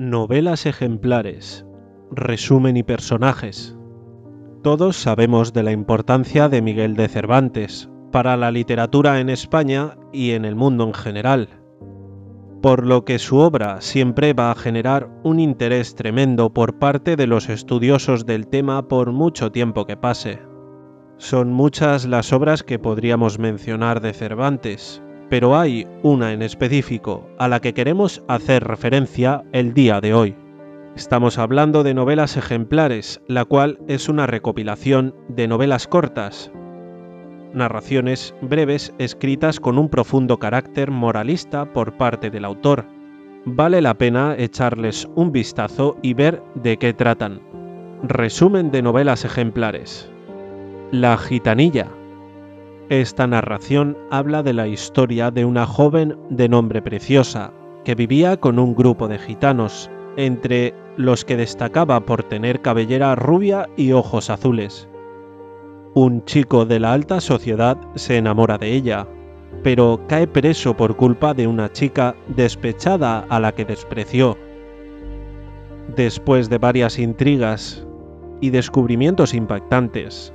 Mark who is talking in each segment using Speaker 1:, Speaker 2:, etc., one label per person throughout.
Speaker 1: Novelas ejemplares, resumen y personajes. Todos sabemos de la importancia de Miguel de Cervantes para la literatura en España y en el mundo en general, por lo que su obra siempre va a generar un interés tremendo por parte de los estudiosos del tema por mucho tiempo que pase. Son muchas las obras que podríamos mencionar de Cervantes, pero hay una en específico a la que queremos hacer referencia el día de hoy. Estamos hablando de novelas ejemplares, la cual es una recopilación de novelas cortas, narraciones breves escritas con un profundo carácter moralista por parte del autor. Vale la pena echarles un vistazo y ver de qué tratan. Resumen de novelas ejemplares. La gitanilla esta narración habla de la historia de una joven de nombre Preciosa, que vivía con un grupo de gitanos, entre los que destacaba por tener cabellera rubia y ojos azules. Un chico de la alta sociedad se enamora de ella, pero cae preso por culpa de una chica despechada a la que despreció. Después de varias intrigas y descubrimientos impactantes,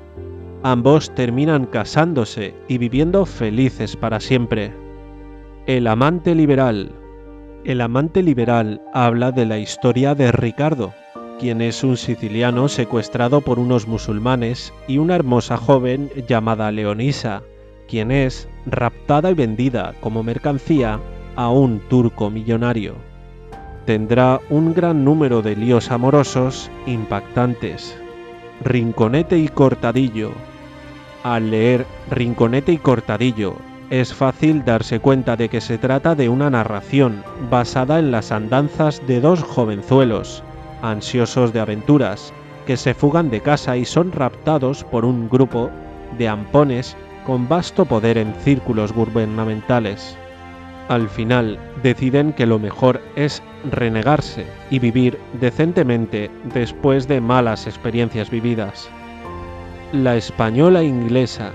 Speaker 1: ambos terminan casándose y viviendo felices para siempre. El amante liberal. El amante liberal habla de la historia de Ricardo, quien es un siciliano secuestrado por unos musulmanes y una hermosa joven llamada Leonisa, quien es raptada y vendida como mercancía a un turco millonario. Tendrá un gran número de líos amorosos impactantes. Rinconete y Cortadillo al leer Rinconete y Cortadillo, es fácil darse cuenta de que se trata de una narración basada en las andanzas de dos jovenzuelos, ansiosos de aventuras, que se fugan de casa y son raptados por un grupo de ampones con vasto poder en círculos gubernamentales. Al final deciden que lo mejor es renegarse y vivir decentemente después de malas experiencias vividas. La española inglesa.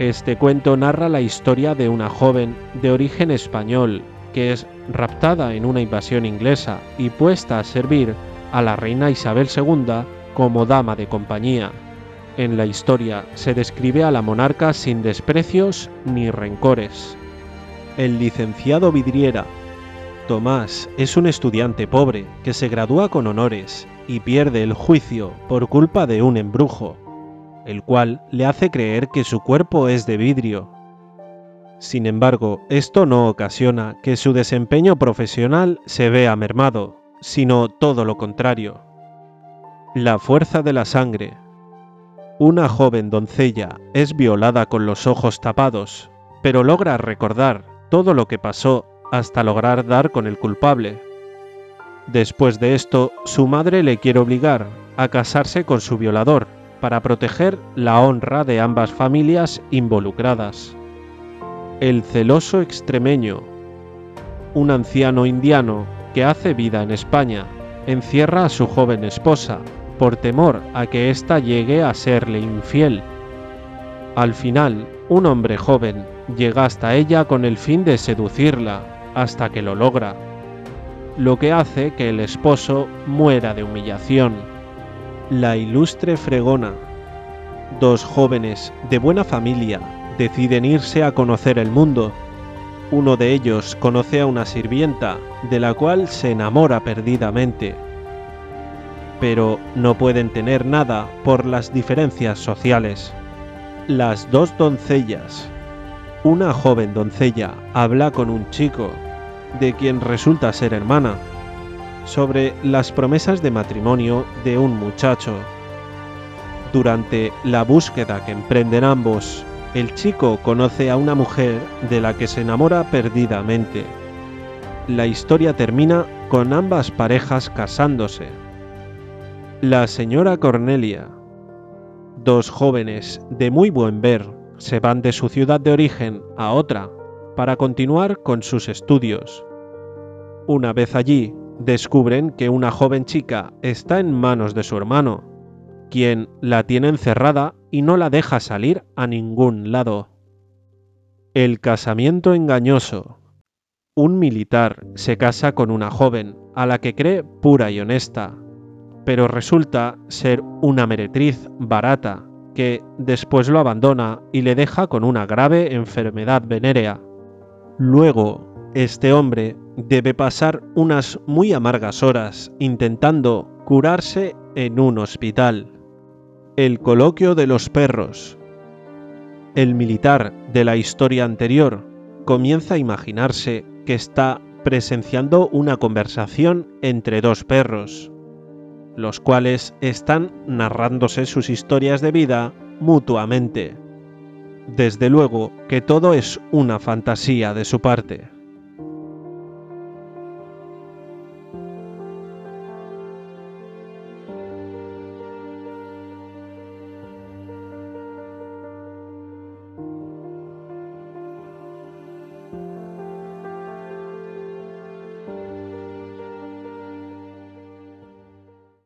Speaker 1: Este cuento narra la historia de una joven de origen español que es raptada en una invasión inglesa y puesta a servir a la reina Isabel II como dama de compañía. En la historia se describe a la monarca sin desprecios ni rencores. El licenciado Vidriera. Tomás es un estudiante pobre que se gradúa con honores y pierde el juicio por culpa de un embrujo el cual le hace creer que su cuerpo es de vidrio. Sin embargo, esto no ocasiona que su desempeño profesional se vea mermado, sino todo lo contrario. La fuerza de la sangre. Una joven doncella es violada con los ojos tapados, pero logra recordar todo lo que pasó hasta lograr dar con el culpable. Después de esto, su madre le quiere obligar a casarse con su violador, para proteger la honra de ambas familias involucradas. El celoso extremeño, un anciano indiano que hace vida en España, encierra a su joven esposa por temor a que ésta llegue a serle infiel. Al final, un hombre joven llega hasta ella con el fin de seducirla, hasta que lo logra, lo que hace que el esposo muera de humillación. La ilustre fregona. Dos jóvenes de buena familia deciden irse a conocer el mundo. Uno de ellos conoce a una sirvienta, de la cual se enamora perdidamente. Pero no pueden tener nada por las diferencias sociales. Las dos doncellas. Una joven doncella habla con un chico, de quien resulta ser hermana sobre las promesas de matrimonio de un muchacho. Durante la búsqueda que emprenden ambos, el chico conoce a una mujer de la que se enamora perdidamente. La historia termina con ambas parejas casándose. La señora Cornelia. Dos jóvenes de muy buen ver se van de su ciudad de origen a otra para continuar con sus estudios. Una vez allí, descubren que una joven chica está en manos de su hermano, quien la tiene encerrada y no la deja salir a ningún lado. El casamiento engañoso. Un militar se casa con una joven a la que cree pura y honesta, pero resulta ser una meretriz barata que después lo abandona y le deja con una grave enfermedad venérea. Luego, este hombre debe pasar unas muy amargas horas intentando curarse en un hospital. El coloquio de los perros. El militar de la historia anterior comienza a imaginarse que está presenciando una conversación entre dos perros, los cuales están narrándose sus historias de vida mutuamente. Desde luego que todo es una fantasía de su parte.